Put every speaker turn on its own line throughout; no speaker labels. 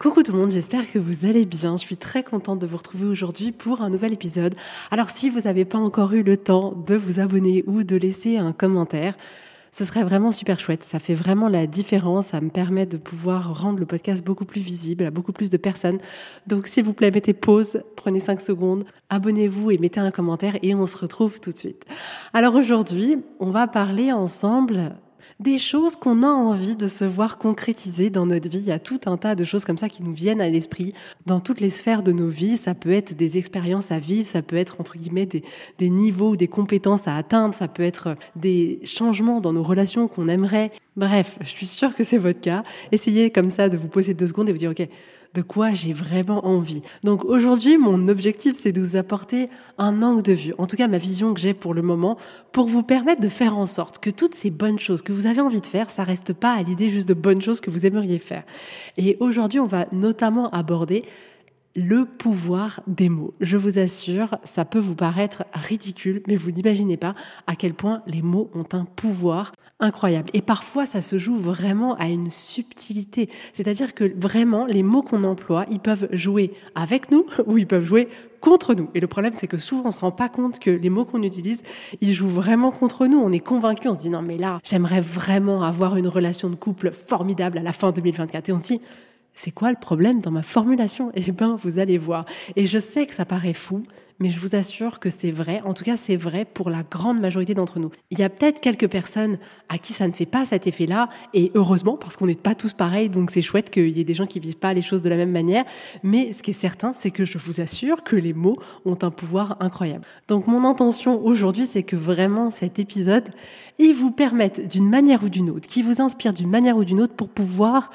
Coucou tout le monde, j'espère que vous allez bien. Je suis très contente de vous retrouver aujourd'hui pour un nouvel épisode. Alors si vous n'avez pas encore eu le temps de vous abonner ou de laisser un commentaire, ce serait vraiment super chouette. Ça fait vraiment la différence. Ça me permet de pouvoir rendre le podcast beaucoup plus visible à beaucoup plus de personnes. Donc, s'il vous plaît, mettez pause, prenez 5 secondes, abonnez-vous et mettez un commentaire et on se retrouve tout de suite. Alors aujourd'hui, on va parler ensemble des choses qu'on a envie de se voir concrétiser dans notre vie. Il y a tout un tas de choses comme ça qui nous viennent à l'esprit dans toutes les sphères de nos vies. Ça peut être des expériences à vivre, ça peut être entre guillemets des, des niveaux ou des compétences à atteindre, ça peut être des changements dans nos relations qu'on aimerait. Bref, je suis sûre que c'est votre cas. Essayez comme ça de vous poser deux secondes et vous dire, OK, de quoi j'ai vraiment envie. Donc aujourd'hui, mon objectif, c'est de vous apporter un angle de vue, en tout cas ma vision que j'ai pour le moment, pour vous permettre de faire en sorte que toutes ces bonnes choses que vous avez envie de faire, ça reste pas à l'idée juste de bonnes choses que vous aimeriez faire. Et aujourd'hui, on va notamment aborder le pouvoir des mots. Je vous assure, ça peut vous paraître ridicule, mais vous n'imaginez pas à quel point les mots ont un pouvoir incroyable. Et parfois, ça se joue vraiment à une subtilité. C'est-à-dire que vraiment, les mots qu'on emploie, ils peuvent jouer avec nous ou ils peuvent jouer contre nous. Et le problème, c'est que souvent, on se rend pas compte que les mots qu'on utilise, ils jouent vraiment contre nous. On est convaincu, on se dit non, mais là, j'aimerais vraiment avoir une relation de couple formidable à la fin 2024. Et on se dit, c'est quoi le problème dans ma formulation? Eh bien, vous allez voir. Et je sais que ça paraît fou, mais je vous assure que c'est vrai. En tout cas, c'est vrai pour la grande majorité d'entre nous. Il y a peut-être quelques personnes à qui ça ne fait pas cet effet-là, et heureusement, parce qu'on n'est pas tous pareils, donc c'est chouette qu'il y ait des gens qui vivent pas les choses de la même manière. Mais ce qui est certain, c'est que je vous assure que les mots ont un pouvoir incroyable. Donc mon intention aujourd'hui, c'est que vraiment cet épisode, il vous permette d'une manière ou d'une autre, qui vous inspire d'une manière ou d'une autre pour pouvoir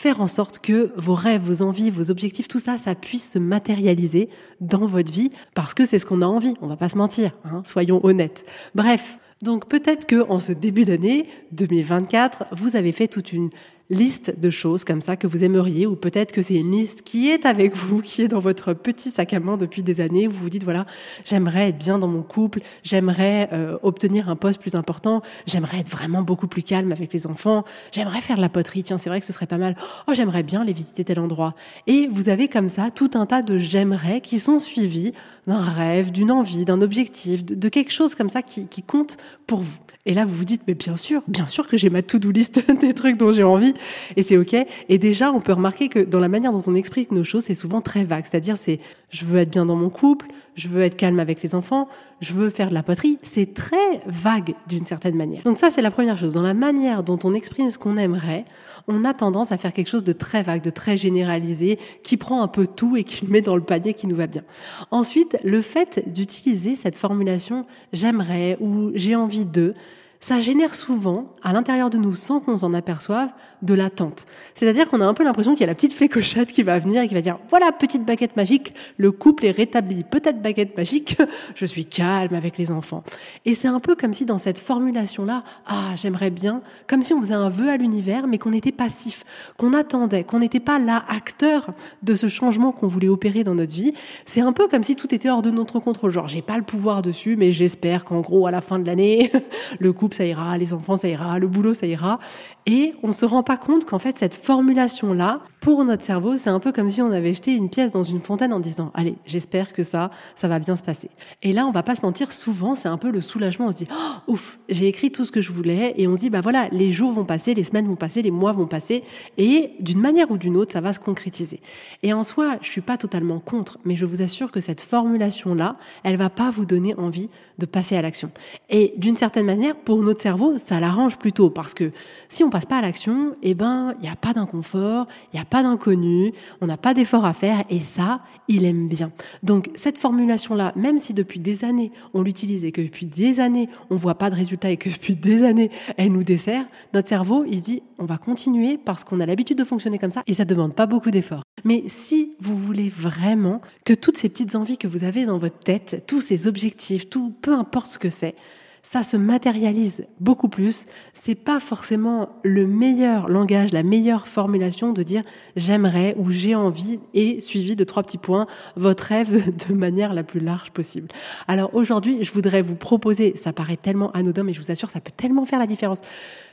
faire en sorte que vos rêves, vos envies, vos objectifs, tout ça, ça puisse se matérialiser dans votre vie parce que c'est ce qu'on a envie. On va pas se mentir, hein, soyons honnêtes. Bref. Donc peut-être que en ce début d'année 2024, vous avez fait toute une liste de choses comme ça que vous aimeriez, ou peut-être que c'est une liste qui est avec vous, qui est dans votre petit sac à main depuis des années, où vous vous dites, voilà, j'aimerais être bien dans mon couple, j'aimerais euh, obtenir un poste plus important, j'aimerais être vraiment beaucoup plus calme avec les enfants, j'aimerais faire de la poterie, tiens, c'est vrai que ce serait pas mal, oh, j'aimerais bien les visiter tel endroit. Et vous avez comme ça tout un tas de j'aimerais qui sont suivis d'un rêve, d'une envie, d'un objectif, de, quelque chose comme ça qui, qui compte pour vous. Et là, vous vous dites, mais bien sûr, bien sûr que j'ai ma to-do list des trucs dont j'ai envie, et c'est ok. Et déjà, on peut remarquer que dans la manière dont on explique nos choses, c'est souvent très vague. C'est-à-dire, c'est, je veux être bien dans mon couple, je veux être calme avec les enfants, je veux faire de la poterie. C'est très vague d'une certaine manière. Donc ça, c'est la première chose. Dans la manière dont on exprime ce qu'on aimerait, on a tendance à faire quelque chose de très vague, de très généralisé, qui prend un peu tout et qui le met dans le panier qui nous va bien. Ensuite, le fait d'utiliser cette formulation j'aimerais ou j'ai envie de, ça génère souvent, à l'intérieur de nous, sans qu'on s'en aperçoive, de l'attente. C'est-à-dire qu'on a un peu l'impression qu'il y a la petite flécochette qui va venir et qui va dire, voilà, petite baguette magique, le couple est rétabli. Peut-être baguette magique, je suis calme avec les enfants. Et c'est un peu comme si dans cette formulation-là, ah, j'aimerais bien, comme si on faisait un vœu à l'univers, mais qu'on était passif, qu'on attendait, qu'on n'était pas là acteur de ce changement qu'on voulait opérer dans notre vie. C'est un peu comme si tout était hors de notre contrôle. Genre, j'ai pas le pouvoir dessus, mais j'espère qu'en gros, à la fin de l'année, le couple ça ira, les enfants, ça ira, le boulot, ça ira. Et on se rend pas compte qu'en fait, cette formulation-là, pour notre cerveau, c'est un peu comme si on avait jeté une pièce dans une fontaine en disant, allez, j'espère que ça, ça va bien se passer. Et là, on va pas se mentir, souvent, c'est un peu le soulagement. On se dit, oh, ouf, j'ai écrit tout ce que je voulais. Et on se dit, bah voilà, les jours vont passer, les semaines vont passer, les mois vont passer. Et d'une manière ou d'une autre, ça va se concrétiser. Et en soi, je suis pas totalement contre, mais je vous assure que cette formulation-là, elle va pas vous donner envie de passer à l'action. Et d'une certaine manière, pour notre cerveau, ça l'arrange plutôt parce que si on passe pas à l'action, eh ben, il n'y a pas d'inconfort, il n'y a pas d'inconnu, on n'a pas d'effort à faire et ça, il aime bien. Donc, cette formulation-là, même si depuis des années, on l'utilise et que depuis des années, on voit pas de résultat et que depuis des années, elle nous dessert, notre cerveau, il se dit, on va continuer parce qu'on a l'habitude de fonctionner comme ça et ça demande pas beaucoup d'efforts. Mais si vous voulez vraiment que toutes ces petites envies que vous avez dans votre tête, tous ces objectifs, tout, peu importe ce que c'est, ça se matérialise beaucoup plus. C'est pas forcément le meilleur langage, la meilleure formulation de dire j'aimerais ou j'ai envie et suivi de trois petits points votre rêve de manière la plus large possible. Alors aujourd'hui, je voudrais vous proposer, ça paraît tellement anodin, mais je vous assure, ça peut tellement faire la différence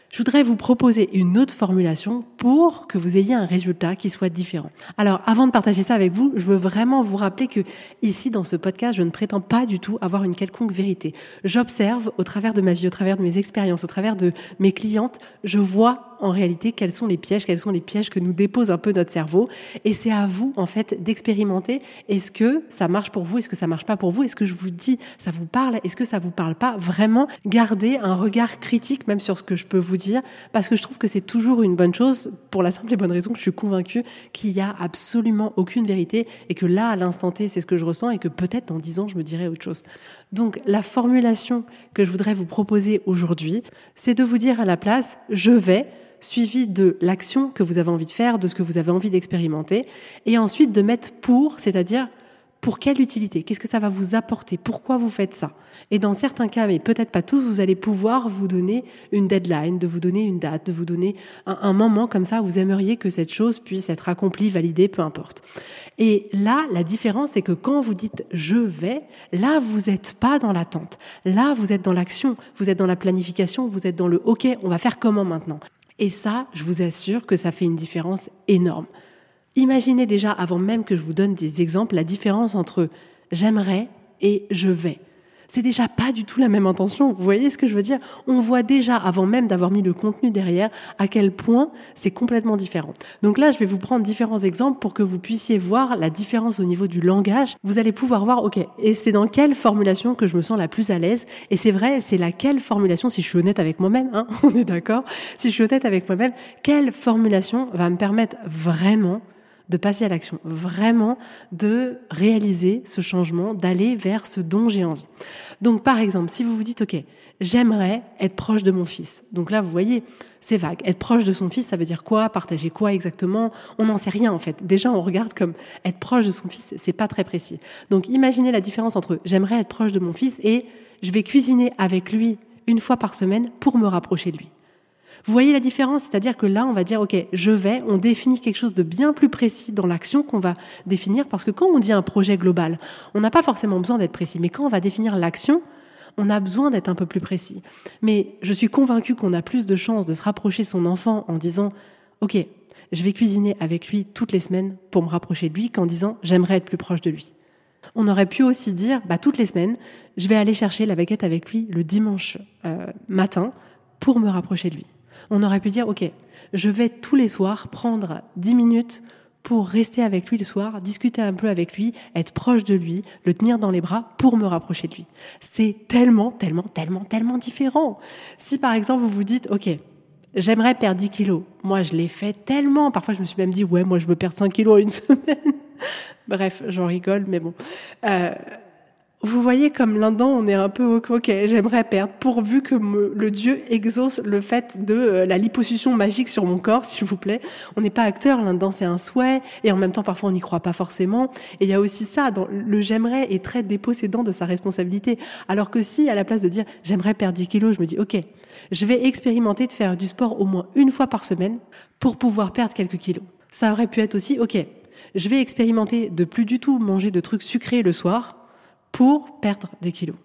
je voudrais vous proposer une autre formulation pour que vous ayez un résultat qui soit différent. Alors, avant de partager ça avec vous, je veux vraiment vous rappeler que ici, dans ce podcast, je ne prétends pas du tout avoir une quelconque vérité. J'observe au travers de ma vie, au travers de mes expériences, au travers de mes clientes, je vois en réalité quels sont les pièges, quels sont les pièges que nous dépose un peu notre cerveau. Et c'est à vous, en fait, d'expérimenter. Est-ce que ça marche pour vous? Est-ce que ça marche pas pour vous? Est-ce que je vous dis, ça vous parle? Est-ce que ça vous parle pas? Vraiment, gardez un regard critique même sur ce que je peux vous dire, parce que je trouve que c'est toujours une bonne chose pour la simple et bonne raison que je suis convaincue qu'il y a absolument aucune vérité et que là, à l'instant T, c'est ce que je ressens et que peut-être dans dix ans, je me dirais autre chose. Donc, la formulation que je voudrais vous proposer aujourd'hui, c'est de vous dire à la place, je vais, suivi de l'action que vous avez envie de faire, de ce que vous avez envie d'expérimenter, et ensuite de mettre pour, c'est-à-dire pour quelle utilité Qu'est-ce que ça va vous apporter Pourquoi vous faites ça Et dans certains cas, mais peut-être pas tous, vous allez pouvoir vous donner une deadline, de vous donner une date, de vous donner un, un, moment comme ça où vous aimeriez que cette chose puisse être accomplie, validée, peu importe. Et là, la différence, c'est que quand vous dites je vais, là, vous n'êtes pas dans l'attente. Là, vous êtes dans l'action, vous êtes dans la planification, vous êtes dans le OK, on va faire comment maintenant? Et ça, je vous assure que ça fait une différence énorme. Imaginez déjà, avant même que je vous donne des exemples, la différence entre j'aimerais et je vais c'est déjà pas du tout la même intention. Vous voyez ce que je veux dire? On voit déjà, avant même d'avoir mis le contenu derrière, à quel point c'est complètement différent. Donc là, je vais vous prendre différents exemples pour que vous puissiez voir la différence au niveau du langage. Vous allez pouvoir voir, ok, et c'est dans quelle formulation que je me sens la plus à l'aise? Et c'est vrai, c'est laquelle formulation, si je suis honnête avec moi-même, hein, on est d'accord? Si je suis honnête avec moi-même, quelle formulation va me permettre vraiment de passer à l'action, vraiment de réaliser ce changement, d'aller vers ce dont j'ai envie. Donc par exemple, si vous vous dites, OK, j'aimerais être proche de mon fils. Donc là, vous voyez, c'est vague. Être proche de son fils, ça veut dire quoi? Partager quoi exactement? On n'en sait rien en fait. Déjà, on regarde comme être proche de son fils, c'est pas très précis. Donc imaginez la différence entre j'aimerais être proche de mon fils et je vais cuisiner avec lui une fois par semaine pour me rapprocher de lui. Vous voyez la différence? C'est-à-dire que là, on va dire, OK, je vais, on définit quelque chose de bien plus précis dans l'action qu'on va définir, parce que quand on dit un projet global, on n'a pas forcément besoin d'être précis, mais quand on va définir l'action, on a besoin d'être un peu plus précis. Mais je suis convaincue qu'on a plus de chances de se rapprocher son enfant en disant, OK, je vais cuisiner avec lui toutes les semaines pour me rapprocher de lui qu'en disant, j'aimerais être plus proche de lui. On aurait pu aussi dire, bah, toutes les semaines, je vais aller chercher la baguette avec lui le dimanche euh, matin pour me rapprocher de lui on aurait pu dire, OK, je vais tous les soirs prendre 10 minutes pour rester avec lui le soir, discuter un peu avec lui, être proche de lui, le tenir dans les bras pour me rapprocher de lui. C'est tellement, tellement, tellement, tellement différent. Si par exemple vous vous dites, OK, j'aimerais perdre 10 kilos. Moi, je l'ai fait tellement. Parfois, je me suis même dit, ouais, moi, je veux perdre 5 kilos en une semaine. Bref, j'en rigole, mais bon. Euh, vous voyez comme là-dedans, on est un peu ok, j'aimerais perdre, pourvu que le Dieu exauce le fait de euh, la liposuction magique sur mon corps, s'il vous plaît. On n'est pas acteur là-dedans, c'est un souhait, et en même temps, parfois, on n'y croit pas forcément. Et il y a aussi ça, le j'aimerais est très dépossédant de sa responsabilité. Alors que si, à la place de dire j'aimerais perdre 10 kilos, je me dis ok, je vais expérimenter de faire du sport au moins une fois par semaine pour pouvoir perdre quelques kilos. Ça aurait pu être aussi ok, je vais expérimenter de plus du tout manger de trucs sucrés le soir pour perdre des kilos.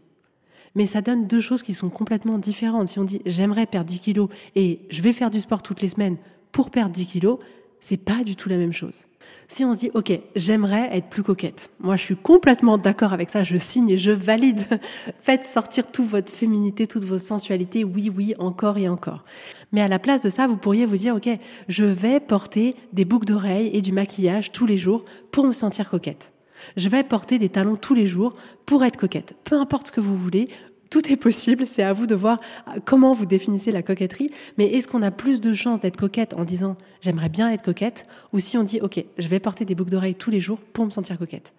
Mais ça donne deux choses qui sont complètement différentes. Si on dit j'aimerais perdre 10 kilos et je vais faire du sport toutes les semaines pour perdre 10 kilos, c'est pas du tout la même chose. Si on se dit, OK, j'aimerais être plus coquette. Moi, je suis complètement d'accord avec ça. Je signe et je valide. Faites sortir toute votre féminité, toute vos sensualités. Oui, oui, encore et encore. Mais à la place de ça, vous pourriez vous dire, OK, je vais porter des boucles d'oreilles et du maquillage tous les jours pour me sentir coquette. Je vais porter des talons tous les jours pour être coquette. Peu importe ce que vous voulez, tout est possible, c'est à vous de voir euh, comment vous définissez la coquetterie, mais est-ce qu'on a plus de chances d'être coquette en disant j'aimerais bien être coquette, ou si on dit ok, je vais porter des boucles d'oreilles tous les jours pour me sentir coquette?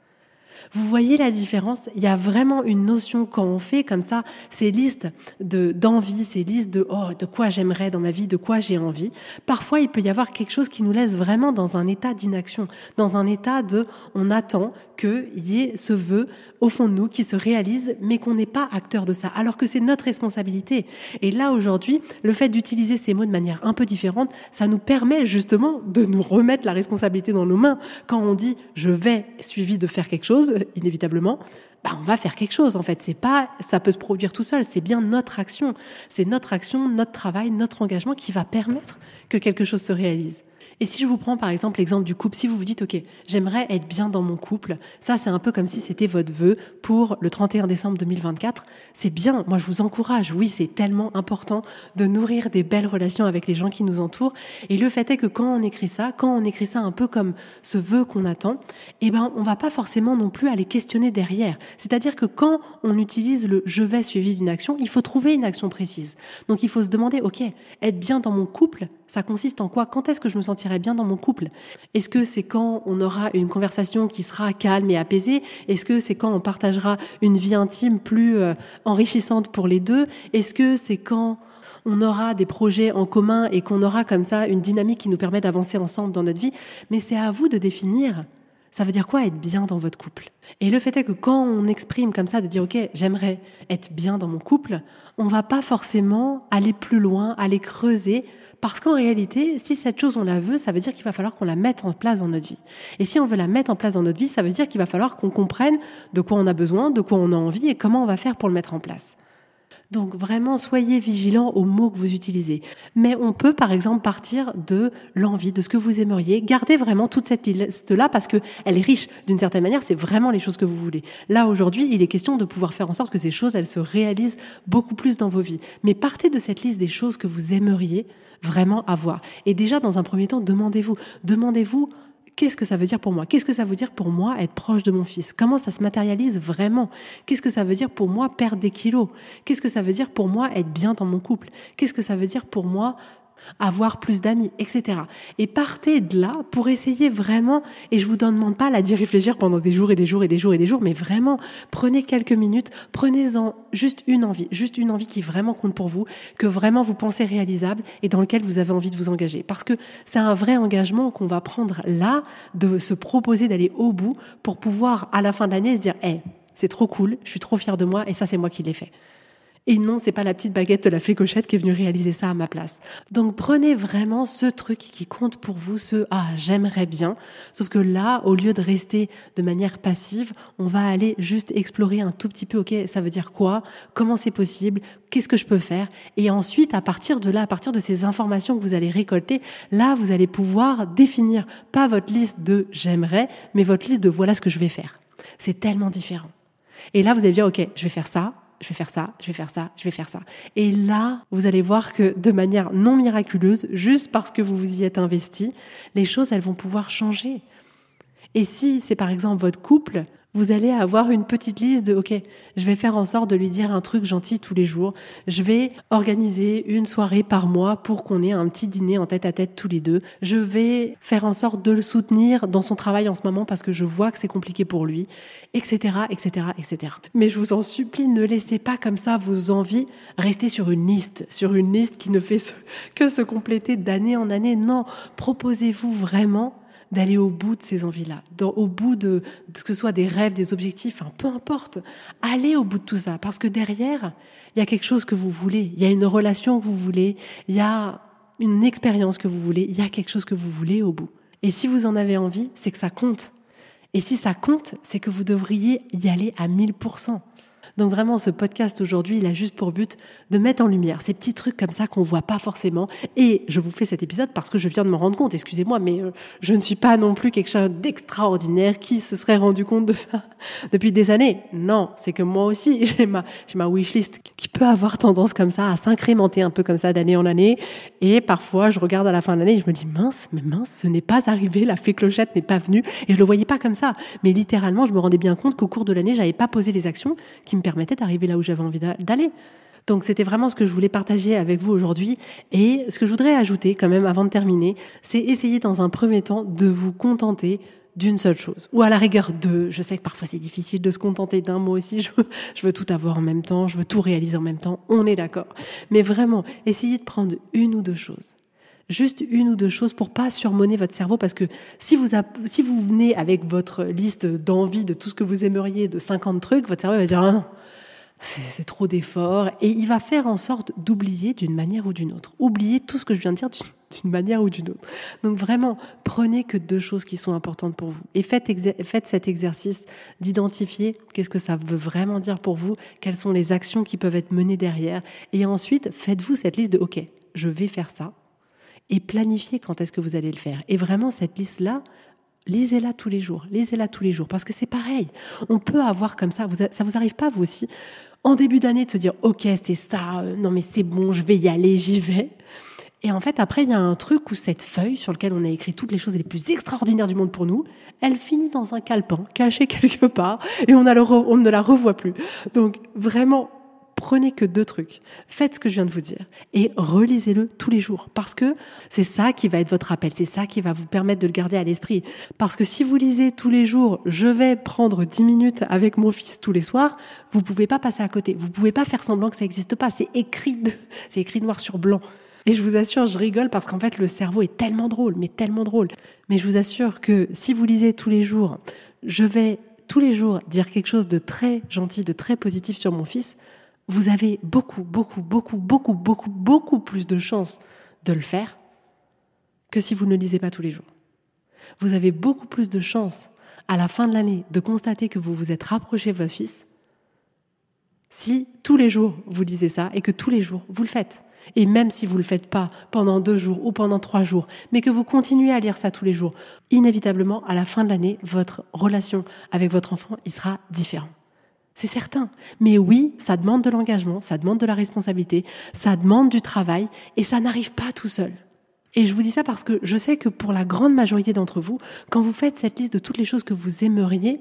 Vous voyez la différence? Il y a vraiment une notion quand on fait comme ça ces listes de d'envie, ces listes de oh de quoi j'aimerais dans ma vie, de quoi j'ai envie. Parfois, il peut y avoir quelque chose qui nous laisse vraiment dans un état d'inaction, dans un état de on attend qu'il y ait ce vœu au fond de nous qui se réalise, mais qu'on n'est pas acteur de ça, alors que c'est notre responsabilité. Et là, aujourd'hui, le fait d'utiliser ces mots de manière un peu différente, ça nous permet justement de nous remettre la responsabilité dans nos mains. Quand on dit je vais suivi de faire quelque inévitablement, bah, on va faire quelque chose. En fait, c'est pas, ça peut se produire tout seul. C'est bien notre action. C'est notre action, notre travail, notre engagement qui va permettre que quelque chose se réalise. Et si je vous prends par exemple l'exemple du couple, si vous vous dites, OK, j'aimerais être bien dans mon couple, ça c'est un peu comme si c'était votre vœu pour le 31 décembre 2024. C'est bien, moi je vous encourage, oui, c'est tellement important de nourrir des belles relations avec les gens qui nous entourent. Et le fait est que quand on écrit ça, quand on écrit ça un peu comme ce vœu qu'on attend, eh ben, on va pas forcément non plus aller questionner derrière. C'est-à-dire que quand on utilise le je vais suivi d'une action, il faut trouver une action précise. Donc il faut se demander, OK, être bien dans mon couple, ça consiste en quoi? Quand est-ce que je me sentirai bien dans mon couple? Est-ce que c'est quand on aura une conversation qui sera calme et apaisée? Est-ce que c'est quand on partagera une vie intime plus euh, enrichissante pour les deux? Est-ce que c'est quand on aura des projets en commun et qu'on aura comme ça une dynamique qui nous permet d'avancer ensemble dans notre vie? Mais c'est à vous de définir. Ça veut dire quoi être bien dans votre couple? Et le fait est que quand on exprime comme ça, de dire ok, j'aimerais être bien dans mon couple, on va pas forcément aller plus loin, aller creuser parce qu'en réalité, si cette chose on la veut, ça veut dire qu'il va falloir qu'on la mette en place dans notre vie. Et si on veut la mettre en place dans notre vie, ça veut dire qu'il va falloir qu'on comprenne de quoi on a besoin, de quoi on a envie et comment on va faire pour le mettre en place. Donc vraiment, soyez vigilants aux mots que vous utilisez. Mais on peut par exemple partir de l'envie, de ce que vous aimeriez. Gardez vraiment toute cette liste-là parce que elle est riche d'une certaine manière. C'est vraiment les choses que vous voulez. Là aujourd'hui, il est question de pouvoir faire en sorte que ces choses, elles se réalisent beaucoup plus dans vos vies. Mais partez de cette liste des choses que vous aimeriez vraiment avoir. Et déjà, dans un premier temps, demandez-vous, demandez-vous qu'est-ce que ça veut dire pour moi? Qu'est-ce que ça veut dire pour moi être proche de mon fils? Comment ça se matérialise vraiment? Qu'est-ce que ça veut dire pour moi perdre des kilos? Qu'est-ce que ça veut dire pour moi être bien dans mon couple? Qu'est-ce que ça veut dire pour moi avoir plus d'amis, etc. Et partez de là pour essayer vraiment, et je vous demande pas là d'y réfléchir pendant des jours et des jours et des jours et des jours, mais vraiment, prenez quelques minutes, prenez-en juste une envie, juste une envie qui vraiment compte pour vous, que vraiment vous pensez réalisable et dans lequel vous avez envie de vous engager. Parce que c'est un vrai engagement qu'on va prendre là, de se proposer d'aller au bout pour pouvoir, à la fin de l'année, se dire, hé, c'est trop cool, je suis trop fière de moi et ça, c'est moi qui l'ai fait. Et non, c'est pas la petite baguette de la flécochette qui est venue réaliser ça à ma place. Donc prenez vraiment ce truc qui compte pour vous, ce ah j'aimerais bien. Sauf que là, au lieu de rester de manière passive, on va aller juste explorer un tout petit peu. Ok, ça veut dire quoi? Comment c'est possible? Qu'est-ce que je peux faire? Et ensuite, à partir de là, à partir de ces informations que vous allez récolter, là, vous allez pouvoir définir pas votre liste de j'aimerais, mais votre liste de voilà ce que je vais faire. C'est tellement différent. Et là, vous allez dire, OK, je vais faire ça, je vais faire ça, je vais faire ça, je vais faire ça. Et là, vous allez voir que de manière non miraculeuse, juste parce que vous vous y êtes investi, les choses, elles vont pouvoir changer. Et si c'est par exemple votre couple, vous allez avoir une petite liste de, OK, je vais faire en sorte de lui dire un truc gentil tous les jours. Je vais organiser une soirée par mois pour qu'on ait un petit dîner en tête à tête tous les deux. Je vais faire en sorte de le soutenir dans son travail en ce moment parce que je vois que c'est compliqué pour lui, etc., etc., etc. Mais je vous en supplie, ne laissez pas comme ça vos envies rester sur une liste, sur une liste qui ne fait que se compléter d'année en année. Non, proposez-vous vraiment d'aller au bout de ces envies-là, au bout de, ce que ce soit des rêves, des objectifs, enfin, peu importe. Allez au bout de tout ça, parce que derrière, il y a quelque chose que vous voulez, il y a une relation que vous voulez, il y a une expérience que vous voulez, il y a quelque chose que vous voulez au bout. Et si vous en avez envie, c'est que ça compte. Et si ça compte, c'est que vous devriez y aller à 1000%. Donc vraiment, ce podcast aujourd'hui, il a juste pour but de mettre en lumière ces petits trucs comme ça qu'on voit pas forcément. Et je vous fais cet épisode parce que je viens de me rendre compte, excusez-moi, mais euh, je ne suis pas non plus quelque chose d'extraordinaire qui se serait rendu compte de ça depuis des années. Non, c'est que moi aussi, j'ai ma, j'ai ma wishlist qui peut avoir tendance comme ça à s'incrémenter un peu comme ça d'année en année. Et parfois, je regarde à la fin de l'année et je me dis, mince, mais mince, ce n'est pas arrivé, la fée clochette n'est pas venue. Et je le voyais pas comme ça. Mais littéralement, je me rendais bien compte qu'au cours de l'année, j'avais pas posé les actions qui me permettait d'arriver là où j'avais envie d'aller. Donc c'était vraiment ce que je voulais partager avec vous aujourd'hui. Et ce que je voudrais ajouter quand même avant de terminer, c'est essayer dans un premier temps de vous contenter d'une seule chose. Ou à la rigueur deux. Je sais que parfois c'est difficile de se contenter d'un mot aussi. Je veux, je veux tout avoir en même temps, je veux tout réaliser en même temps. On est d'accord. Mais vraiment, essayez de prendre une ou deux choses juste une ou deux choses pour pas surmonner votre cerveau parce que si vous, si vous venez avec votre liste d'envie de tout ce que vous aimeriez de 50 trucs, votre cerveau va dire ah c'est trop d'efforts et il va faire en sorte d'oublier d'une manière ou d'une autre. Oublier tout ce que je viens de dire d'une manière ou d'une autre. Donc vraiment, prenez que deux choses qui sont importantes pour vous et faites, faites cet exercice d'identifier qu'est-ce que ça veut vraiment dire pour vous, quelles sont les actions qui peuvent être menées derrière et ensuite faites-vous cette liste de OK, je vais faire ça, et planifiez quand est-ce que vous allez le faire. Et vraiment, cette liste-là, lisez-la tous les jours, lisez-la tous les jours, parce que c'est pareil. On peut avoir comme ça, vous, ça vous arrive pas vous aussi, en début d'année, de se dire, ok, c'est ça, euh, non mais c'est bon, je vais y aller, j'y vais. Et en fait, après, il y a un truc où cette feuille sur laquelle on a écrit toutes les choses les plus extraordinaires du monde pour nous, elle finit dans un calepin, caché quelque part, et on ne la revoit plus. Donc, vraiment, prenez que deux trucs. Faites ce que je viens de vous dire et relisez-le tous les jours parce que c'est ça qui va être votre appel, c'est ça qui va vous permettre de le garder à l'esprit. Parce que si vous lisez tous les jours, je vais prendre dix minutes avec mon fils tous les soirs, vous pouvez pas passer à côté. Vous pouvez pas faire semblant que ça n'existe pas. C'est écrit, de, c'est écrit noir sur blanc. Et je vous assure, je rigole parce qu'en fait, le cerveau est tellement drôle, mais tellement drôle. Mais je vous assure que si vous lisez tous les jours, je vais tous les jours dire quelque chose de très gentil, de très positif sur mon fils, vous avez beaucoup, beaucoup, beaucoup, beaucoup, beaucoup, beaucoup plus de chances de le faire que si vous ne lisez pas tous les jours. Vous avez beaucoup plus de chances à la fin de l'année de constater que vous vous êtes rapproché de votre fils si tous les jours vous lisez ça et que tous les jours vous le faites. Et même si vous ne le faites pas pendant deux jours ou pendant trois jours, mais que vous continuez à lire ça tous les jours, inévitablement, à la fin de l'année, votre relation avec votre enfant, il sera différent. C'est certain. Mais oui, ça demande de l'engagement, ça demande de la responsabilité, ça demande du travail et ça n'arrive pas tout seul. Et je vous dis ça parce que je sais que pour la grande majorité d'entre vous, quand vous faites cette liste de toutes les choses que vous aimeriez,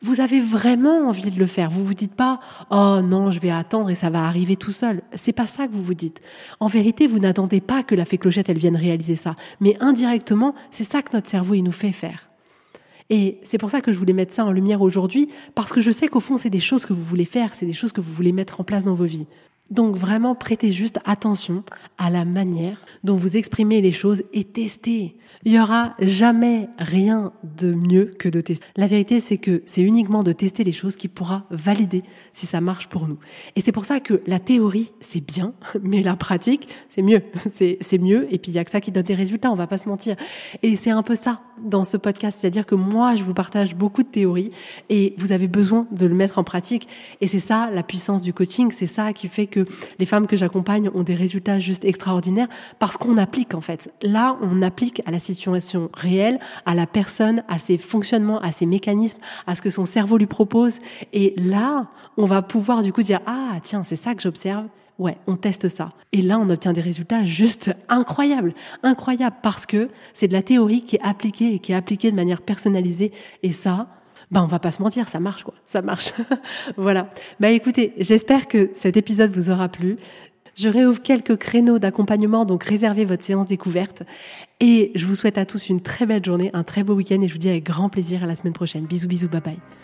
vous avez vraiment envie de le faire. Vous vous dites pas "Oh non, je vais attendre et ça va arriver tout seul." C'est pas ça que vous vous dites. En vérité, vous n'attendez pas que la fée clochette elle vienne réaliser ça, mais indirectement, c'est ça que notre cerveau il nous fait faire. Et c'est pour ça que je voulais mettre ça en lumière aujourd'hui, parce que je sais qu'au fond, c'est des choses que vous voulez faire, c'est des choses que vous voulez mettre en place dans vos vies. Donc vraiment, prêtez juste attention à la manière dont vous exprimez les choses et testez. Il y aura jamais rien de mieux que de tester. La vérité, c'est que c'est uniquement de tester les choses qui pourra valider si ça marche pour nous. Et c'est pour ça que la théorie, c'est bien, mais la pratique, c'est mieux. C'est mieux. Et puis, il y a que ça qui donne des résultats, on va pas se mentir. Et c'est un peu ça dans ce podcast. C'est-à-dire que moi, je vous partage beaucoup de théories et vous avez besoin de le mettre en pratique. Et c'est ça, la puissance du coaching. C'est ça qui fait que les femmes que j'accompagne ont des résultats juste extraordinaires parce qu'on applique, en fait. Là, on applique à la situation réelle, à la personne, à ses fonctionnements, à ses mécanismes, à ce que son cerveau lui propose. Et là, on va pouvoir du coup dire, ah, tiens, c'est ça que j'observe. Ouais, on teste ça. Et là, on obtient des résultats juste incroyables. Incroyables parce que c'est de la théorie qui est appliquée et qui est appliquée de manière personnalisée. Et ça, ben on va pas se mentir, ça marche quoi, ça marche. voilà. Bah écoutez, j'espère que cet épisode vous aura plu. Je réouvre quelques créneaux d'accompagnement, donc réservez votre séance découverte. Et je vous souhaite à tous une très belle journée, un très beau week-end et je vous dis avec grand plaisir à la semaine prochaine. Bisous, bisous, bye bye.